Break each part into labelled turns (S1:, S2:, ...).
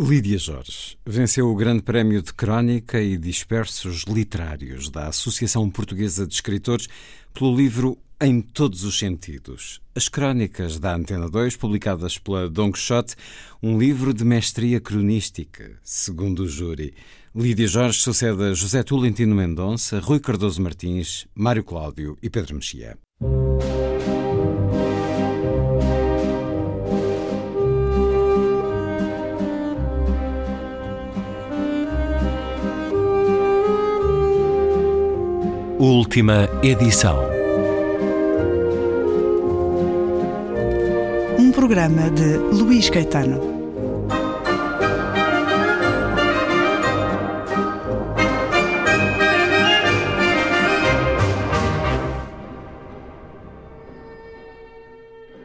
S1: Lídia Jorge venceu o Grande Prémio de Crónica e Dispersos Literários da Associação Portuguesa de Escritores pelo livro Em Todos os Sentidos. As Crónicas da Antena 2, publicadas pela Don Quixote, um livro de mestria cronística, segundo o júri. Lídia Jorge sucede a José Tolentino Mendonça, Rui Cardoso Martins, Mário Cláudio e Pedro Mexia.
S2: Última edição.
S3: Um programa de Luís Caetano.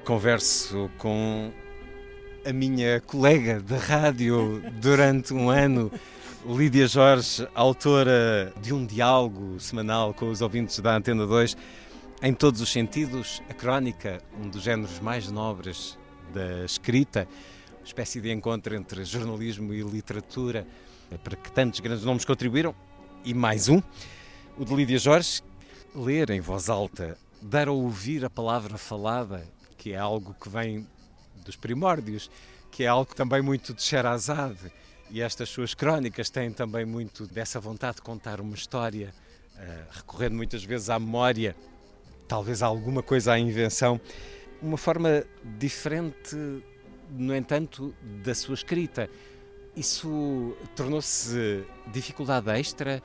S1: Converso com a minha colega de rádio durante um ano Lídia Jorge, autora de um diálogo semanal com os ouvintes da Antena 2, em todos os sentidos, a crónica, um dos géneros mais nobres da escrita, uma espécie de encontro entre jornalismo e literatura, para que tantos grandes nomes contribuíram, e mais um, o de Lídia Jorge, ler em voz alta, dar a ouvir a palavra falada, que é algo que vem dos primórdios, que é algo também muito de Sherazade, e estas suas crónicas têm também muito dessa vontade de contar uma história, uh, recorrendo muitas vezes à memória, talvez alguma coisa à invenção, uma forma diferente, no entanto, da sua escrita. Isso tornou-se dificuldade extra?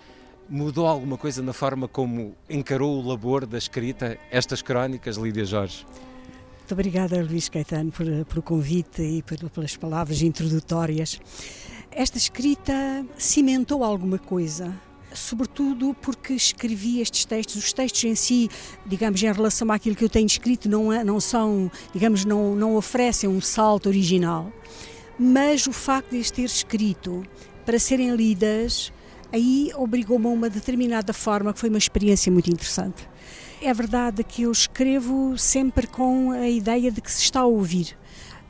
S1: Mudou alguma coisa na forma como encarou o labor da escrita, estas crónicas, Lídia Jorge?
S3: Muito obrigada, Luís Caetano, por, por o convite e por, pelas palavras introdutórias. Esta escrita cimentou alguma coisa sobretudo porque escrevi estes textos. Os textos em si, digamos, em relação àquilo que eu tenho escrito, não, é, não são, digamos, não, não oferecem um salto original, mas o facto de as ter escrito para serem lidas, aí obrigou-me a uma determinada forma, que foi uma experiência muito interessante. É verdade que eu escrevo sempre com a ideia de que se está a ouvir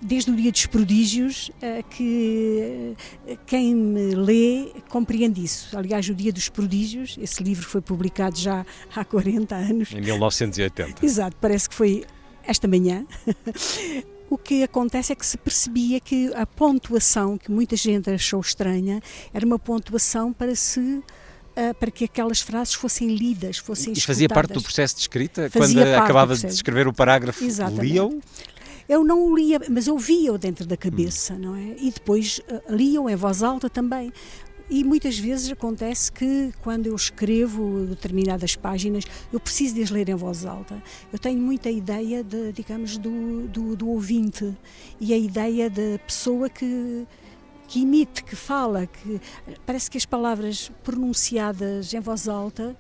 S3: desde o Dia dos Prodígios, eh, que eh, quem me lê compreende isso. Aliás, o Dia dos Prodígios, esse livro foi publicado já há 40 anos.
S1: Em 1980.
S3: Exato, parece que foi esta manhã. O que acontece é que se percebia que a pontuação, que muita gente achou estranha, era uma pontuação para se Uh, para que aquelas frases fossem lidas, fossem E
S1: fazia parte do processo de escrita? Fazia quando acabava de escrever o parágrafo, lia-o?
S3: Eu não o lia, mas eu via-o dentro da cabeça, hum. não é? E depois uh, lia-o em voz alta também. E muitas vezes acontece que quando eu escrevo determinadas páginas, eu preciso de as ler em voz alta. Eu tenho muita ideia, de, digamos, do, do, do ouvinte e a ideia da pessoa que, que imite, que fala, que parece que as palavras pronunciadas em voz alta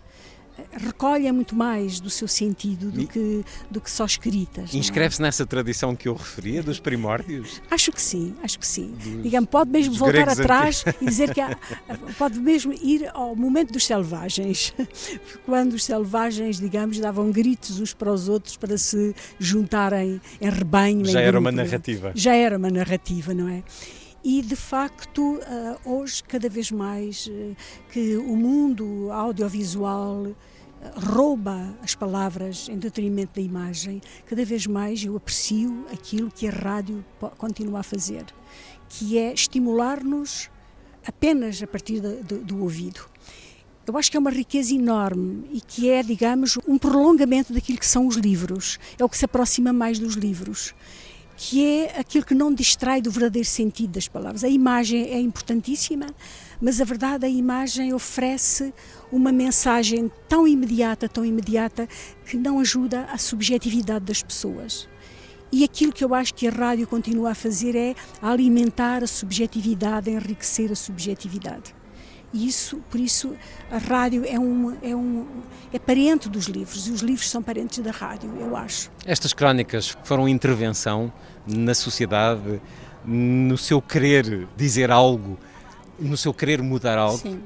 S3: recolhem muito mais do seu sentido do, que, do que só escritas.
S1: É? Inscreve-se é? nessa tradição que eu referia, dos primórdios?
S3: Acho que sim, acho que sim. Dos, Digamos, pode mesmo voltar atrás e dizer que há, pode mesmo ir ao momento dos selvagens, quando os selvagens, digamos, davam gritos uns para os outros para se juntarem em rebanho.
S1: Já
S3: em
S1: era uma narrativa.
S3: Já era uma narrativa, não é? E de facto eh, hoje cada vez mais eh, que o mundo audiovisual eh, rouba as palavras em detrimento da imagem, cada vez mais eu aprecio aquilo que a rádio continua a fazer, que é estimular-nos apenas a partir do, do ouvido. Eu acho que é uma riqueza enorme e que é, digamos, um prolongamento daquilo que são os livros. É o que se aproxima mais dos livros que é aquilo que não distrai do verdadeiro sentido das palavras. A imagem é importantíssima, mas a verdade, a imagem oferece uma mensagem tão imediata, tão imediata, que não ajuda à subjetividade das pessoas. E aquilo que eu acho que a rádio continua a fazer é alimentar a subjetividade, enriquecer a subjetividade. E isso, por isso, a rádio é um, é um é parente dos livros e os livros são parentes da rádio, eu acho.
S1: Estas crónicas foram intervenção na sociedade, no seu querer dizer algo, no seu querer mudar algo.
S3: Sim.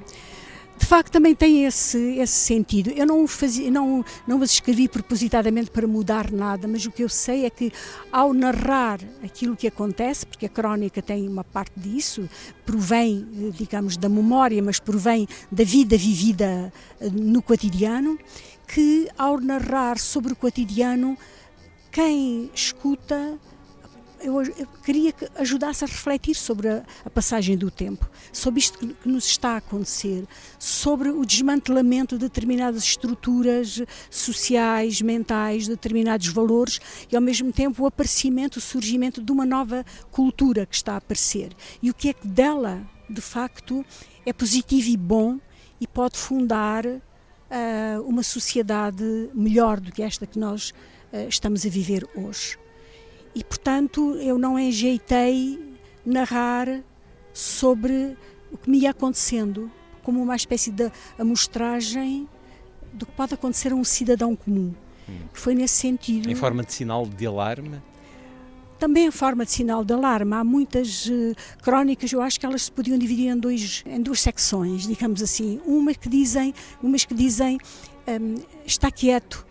S3: De facto também tem esse, esse sentido. Eu não, fazia, não, não as escrevi propositadamente para mudar nada, mas o que eu sei é que ao narrar aquilo que acontece, porque a crónica tem uma parte disso, provém, digamos, da memória, mas provém da vida vivida eh, no cotidiano, que ao narrar sobre o cotidiano, quem escuta eu, eu, queria que ajudasse a refletir sobre a, a passagem do tempo, sobre isto que, que, nos está a acontecer, sobre o desmantelamento de determinadas estruturas sociais, mentais, de determinados valores e ao mesmo tempo o aparecimento, o surgimento de uma nova cultura que está a aparecer. E o que é que dela, de facto, é positivo e bom e pode fundar uh, uma sociedade melhor do que esta que nós uh, estamos a viver hoje. E, portanto, eu não enjeitei narrar sobre o que me ia acontecendo, como uma espécie de amostragem do que pode acontecer a um cidadão comum. Hum. Foi nesse sentido.
S1: Em forma de sinal de alarme?
S3: Também em forma de sinal de alarme. Há muitas uh, crónicas, eu acho que elas se podiam dividir em, dois, em duas secções, digamos assim. Umas que dizem, umas que dizem um, está quieto,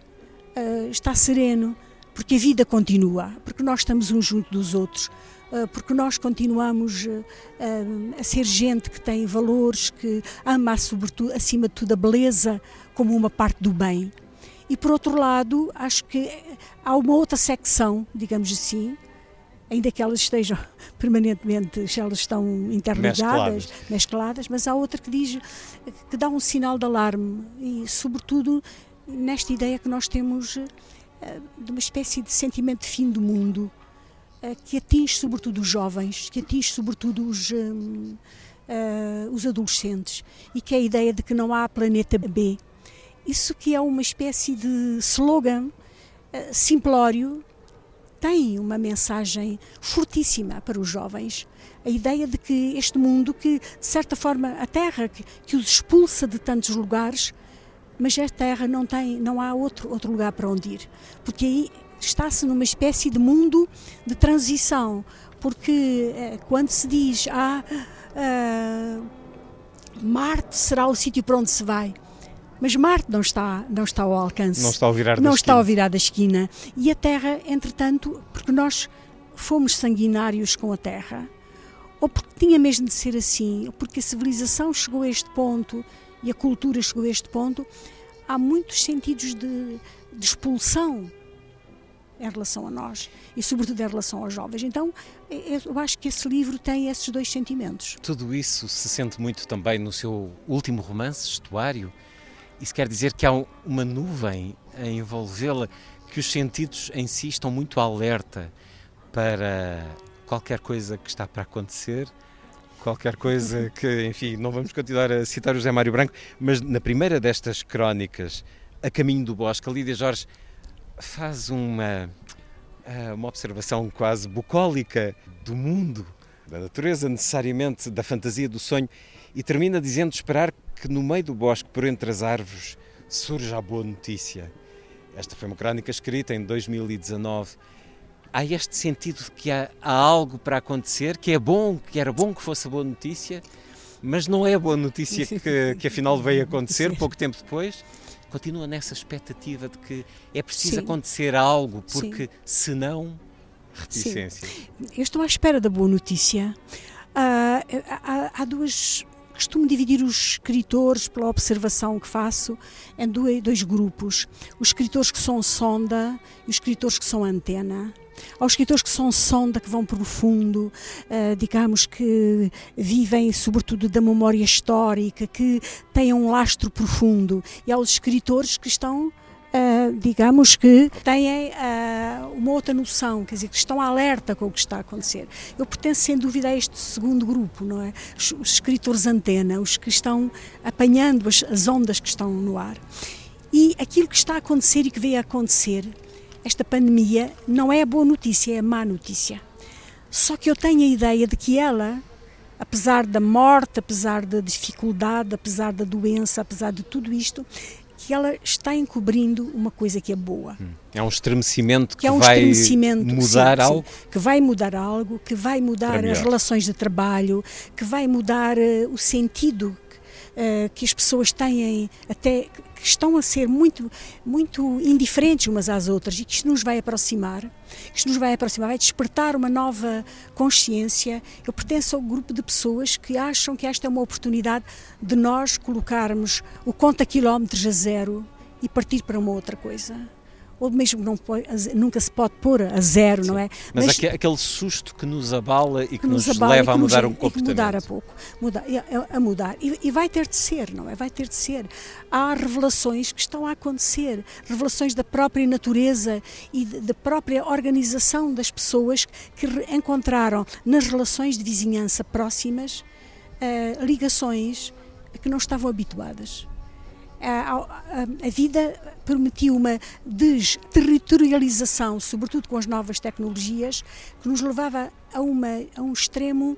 S3: uh, está sereno, porque a vida continua, porque nós estamos uns junto dos outros, eh, porque nós continuamos eh, eh, a ser gente que tem valores, que ama sobretudo, acima de tudo a beleza como uma parte do bem. E por outro lado, acho que há uma outra secção, digamos assim, ainda que elas estejam permanentemente, elas estão interligadas, mescladas. mescladas, mas há outra que diz, que dá um sinal de alarme e sobretudo nesta ideia que nós temos de uma espécie de sentimento de fim do mundo eh, que atinge sobretudo os jovens, que atinge sobretudo os, um, uh, eh, os adolescentes e que é a ideia de que não há planeta B. Isso que é uma espécie de slogan uh, simplório tem uma mensagem fortíssima para os jovens. A ideia de que este mundo, que de certa forma a Terra, que, que os expulsa de tantos lugares, mas a Terra não tem, não há outro, outro lugar para onde ir, porque aí está-se numa espécie de mundo de transição, porque eh, quando se diz ah, ah, Marte será o sítio para onde se vai, mas Marte não está, não está ao alcance.
S1: Não está ao virar
S3: da
S1: não
S3: esquina. está ao virar da esquina. E a Terra, entretanto, porque nós fomos sanguinários com a Terra, ou porque tinha mesmo de ser assim, ou porque a civilização chegou a este ponto e a cultura chegou a este ponto, há muitos sentidos de, de expulsão em relação a nós e, sobretudo, em relação aos jovens. Então, é, é, eu acho que esse livro tem esses dois sentimentos.
S1: Tudo isso se sente muito também no seu último romance, Estuário. Isso quer dizer que há uma nuvem a envolvê-la, que os sentidos em si estão muito alerta para qualquer coisa que está para acontecer qualquer coisa que, enfim, não vamos continuar a citar o José Mário Branco, mas na primeira destas crónicas, A Caminho do Bosque, a Lídia Jorge faz uma, ah, uma observação quase bucólica do mundo, da natureza, necessariamente da fantasia, do sonho, e termina dizendo esperar que no meio do bosque, por entre as árvores, surja a boa notícia. Esta foi uma crónica escrita em 2019 há este sentido de que há, há, algo para acontecer, que é bom, que era bom que fosse boa notícia, mas não é a boa notícia que, que afinal veio acontecer pouco tempo depois. Continua nessa expectativa de que é preciso Sim. acontecer algo, porque Sim. senão, reticência. Sim.
S3: Eu estou à espera da boa notícia. Uh, há, há duas costumo dividir os escritores, pela observação que faço, em dois grupos. Os escritores que são sonda e os escritores que são antena aos escritores que são sonda, que vão profundo, uh, digamos que vivem sobretudo da memória histórica, que têm um lastro profundo, e aos escritores que estão digamos que têm uh, uma outra noção, quer dizer, que estão alerta com o que está a acontecer. Eu pertenço sem dúvida a este segundo grupo, não é? Os, os escritores antena, os que estão apanhando as, as ondas que estão no ar. E aquilo que está a acontecer e que veio a acontecer esta pandemia não é boa notícia, é má notícia. Só que eu tenho a ideia de que ela, apesar da morte, apesar da dificuldade, apesar da doença, apesar de tudo isto, que ela está encobrindo uma coisa que é boa. Hum.
S1: É um estremecimento que, que é um vai estremecimento, mudar sim, algo?
S3: Sim, que vai mudar algo, que vai mudar as relações de trabalho, que vai mudar uh, o sentido uh, que as pessoas têm até que estão a ser muito muito indiferentes umas às outras e que isto nos vai aproximar, que isto nos vai aproximar, vai despertar uma nova consciência. Eu pertenço ao grupo de pessoas que acham que esta é uma oportunidade de nós colocarmos o conta quilómetros a zero e partir para uma outra coisa ou mesmo não nunca se pode pôr a zero, Sim. não é?
S1: Mas, Mas aquele susto que nos abala e que, que nos, nos leva a mudar nos, um comportamento.
S3: mudar a pouco, mudar, a mudar. E, e, vai ter de ser, não é? Vai ter de ser. Há revelações que estão a acontecer, revelações da própria natureza e da própria organização das pessoas que encontraram nas relações de vizinhança próximas uh, ligações que não estavam habituadas a, a, a, vida permitiu uma desterritorialização, sobretudo com as novas tecnologias, que nos levava a, uma, a um extremo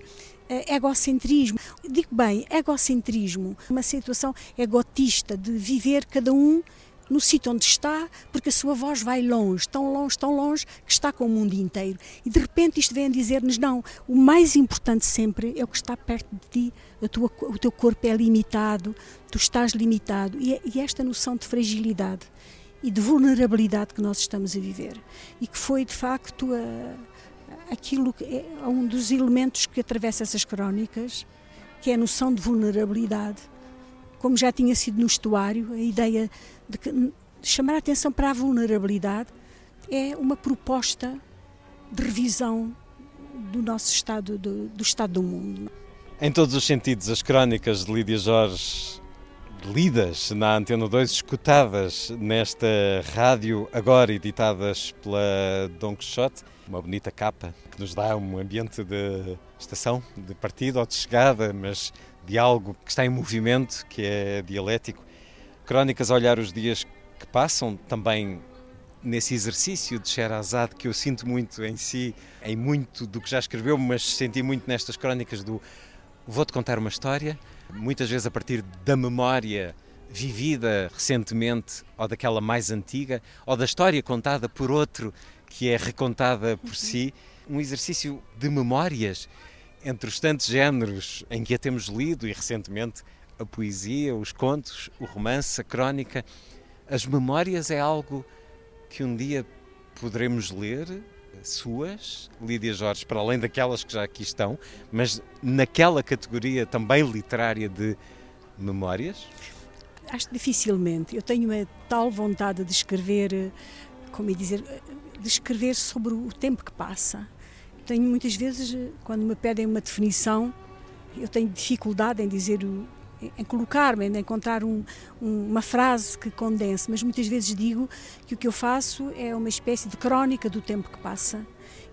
S3: eh, egocentrismo. Digo bem, egocentrismo, uma situação egotista de viver cada um no sítio onde está, porque a sua voz vai longe, tão longe, tão longe, que está com o mundo inteiro. E de repente isto vem dizer-nos: não, o mais importante sempre é o que está perto de ti, tua, o teu corpo é limitado, tu estás limitado. E, e esta noção de fragilidade e de vulnerabilidade que nós estamos a viver. E que foi, de facto, a, aquilo que é um dos elementos que atravessa essas crónicas, que é a noção de vulnerabilidade como já tinha sido no estuário, a ideia de, que, chamar a atenção para a vulnerabilidade é uma proposta de revisão do nosso estado, do, do estado do mundo.
S1: Em todos os sentidos, as crónicas de Lídia Jorge lidas na Antena 2, escutadas nesta rádio, agora editadas pela Dom Quixote. Uma bonita capa que nos dá um ambiente de estação, de partida ou de chegada, mas de algo que está em movimento, que é dialético. Crónicas a olhar os dias que passam, também nesse exercício de Sherazade que eu sinto muito em si, em muito do que já escreveu, mas senti muito nestas crónicas do vou-te contar uma história, muitas vezes a partir da memória vivida recentemente ou daquela mais antiga, ou da história contada por outro que é recontada por si, um exercício de memórias entre os tantos géneros em que a temos lido e recentemente a poesia, os contos, o romance, a crónica, as memórias é algo que um dia poderemos ler, suas, Lídia Jorge, para além daquelas que já aqui estão, mas naquela categoria também literária de memórias?
S3: Acho dificilmente. Eu tenho uma tal vontade de escrever, como dizer, de escrever sobre o tempo que passa tenho muitas vezes, quando me pedem uma definição, eu tenho dificuldade em dizer, em colocar-me, em encontrar um, uma frase que condense, mas muitas vezes digo que o que eu faço é uma espécie de crónica do tempo que passa.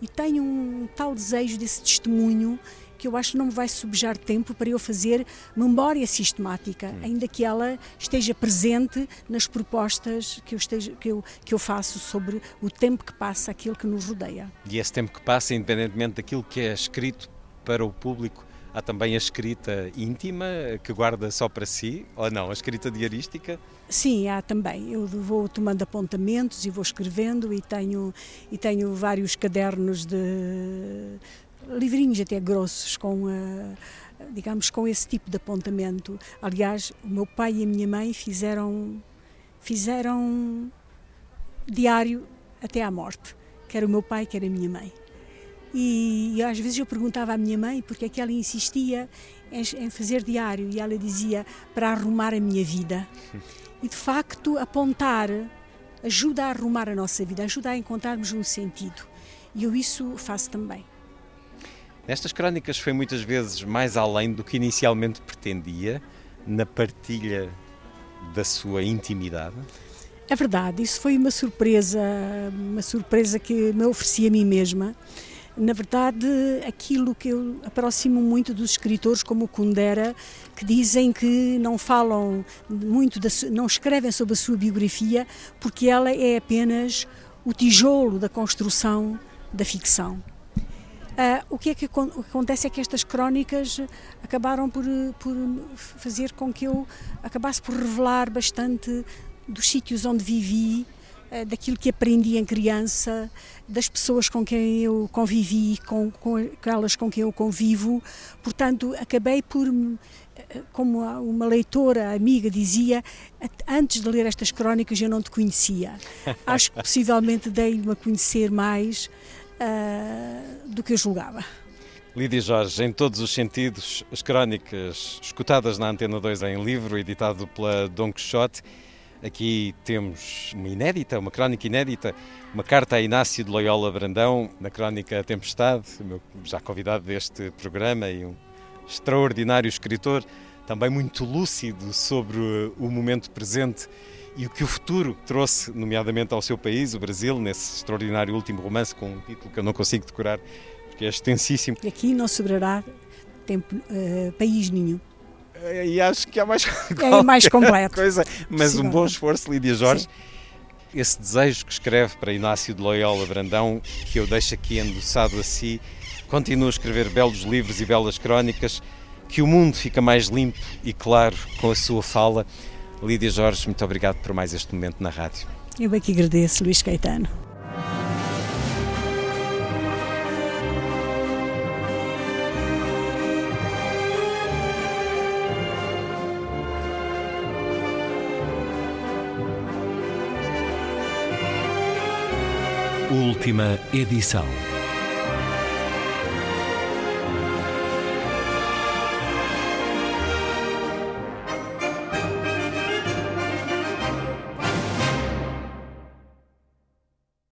S3: E tenho um tal desejo desse testemunho que eu acho que não me vai subjar tempo para eu fazer memória sistemática, hum. ainda que ela esteja presente nas propostas que eu, esteja, que, eu, que eu faço sobre o tempo que passa, aquilo que nos rodeia.
S1: E esse tempo que passa, independentemente daquilo que é escrito para o público, há também a escrita íntima, que guarda só para si, ou não? A escrita diarística?
S3: Sim, há também. Eu vou tomando apontamentos e vou escrevendo e tenho, e tenho vários cadernos de livrinhos até grossos com uh, digamos com esse tipo de apontamento. Aliás, o meu pai e a minha mãe fizeram fizeram diário até à morte, quer o meu pai, quer a minha mãe. E, e às vezes eu perguntava à minha mãe porque é que ela insistia em, em fazer diário e ela dizia para arrumar a minha vida. E de facto, apontar ajuda a arrumar a nossa vida, ajuda a encontrarmos um sentido. E eu isso faço também.
S1: Nestas crónicas foi muitas vezes mais além do que inicialmente pretendia na partilha da sua intimidade.
S3: É verdade, isso foi uma surpresa, uma surpresa que me ofereci a mim mesma. Na verdade, aquilo que eu aproximo muito dos escritores como Kundera, que dizem que não falam muito, da, não escrevem sobre a sua biografia, porque ela é apenas o tijolo da construção da ficção. Uh, o, que é que, acontece é que estas crónicas acabaram por, por fazer com que eu acabasse por revelar bastante dos sítios onde vivi, eh, daquilo que aprendi em criança, das pessoas com quem eu convivi, com, com aquelas com quem eu convivo. Portanto, acabei por, eh, como uma leitora amiga dizia, antes de ler estas crónicas eu não te conhecia. Acho que possivelmente dei-me a conhecer mais uh, do que eu julgava.
S1: Lídia Jorge, em todos os sentidos, as crónicas escutadas na Antena 2 em livro, editado pela Dom Quixote. Aqui temos uma inédita, uma crónica inédita, uma carta a Inácio de Loyola Brandão, na crónica Tempestade, meu já convidado deste programa e um extraordinário escritor, também muito lúcido sobre o momento presente e o que o futuro trouxe, nomeadamente ao seu país, o Brasil, nesse extraordinário último romance com um título que eu não consigo decorar, que é extensíssimo.
S3: E aqui não sobrará tempo, uh, país nenhum.
S1: Eh, e acho que é mais,
S3: é mais completo.
S1: Coisa. Mas Sim, um bom esforço, Lídia Jorge. Sim. Esse desejo que escreve para Inácio de Loyola Brandão, que eu deixo aqui endossado a si, continua a escrever belos livros e belas crónicas, que o mundo fica mais limpo e claro com a sua fala. Lídia Jorge, muito obrigado por mais este momento na rádio.
S3: Eu aqui agradeço, Luís Caetano.
S2: Última edição.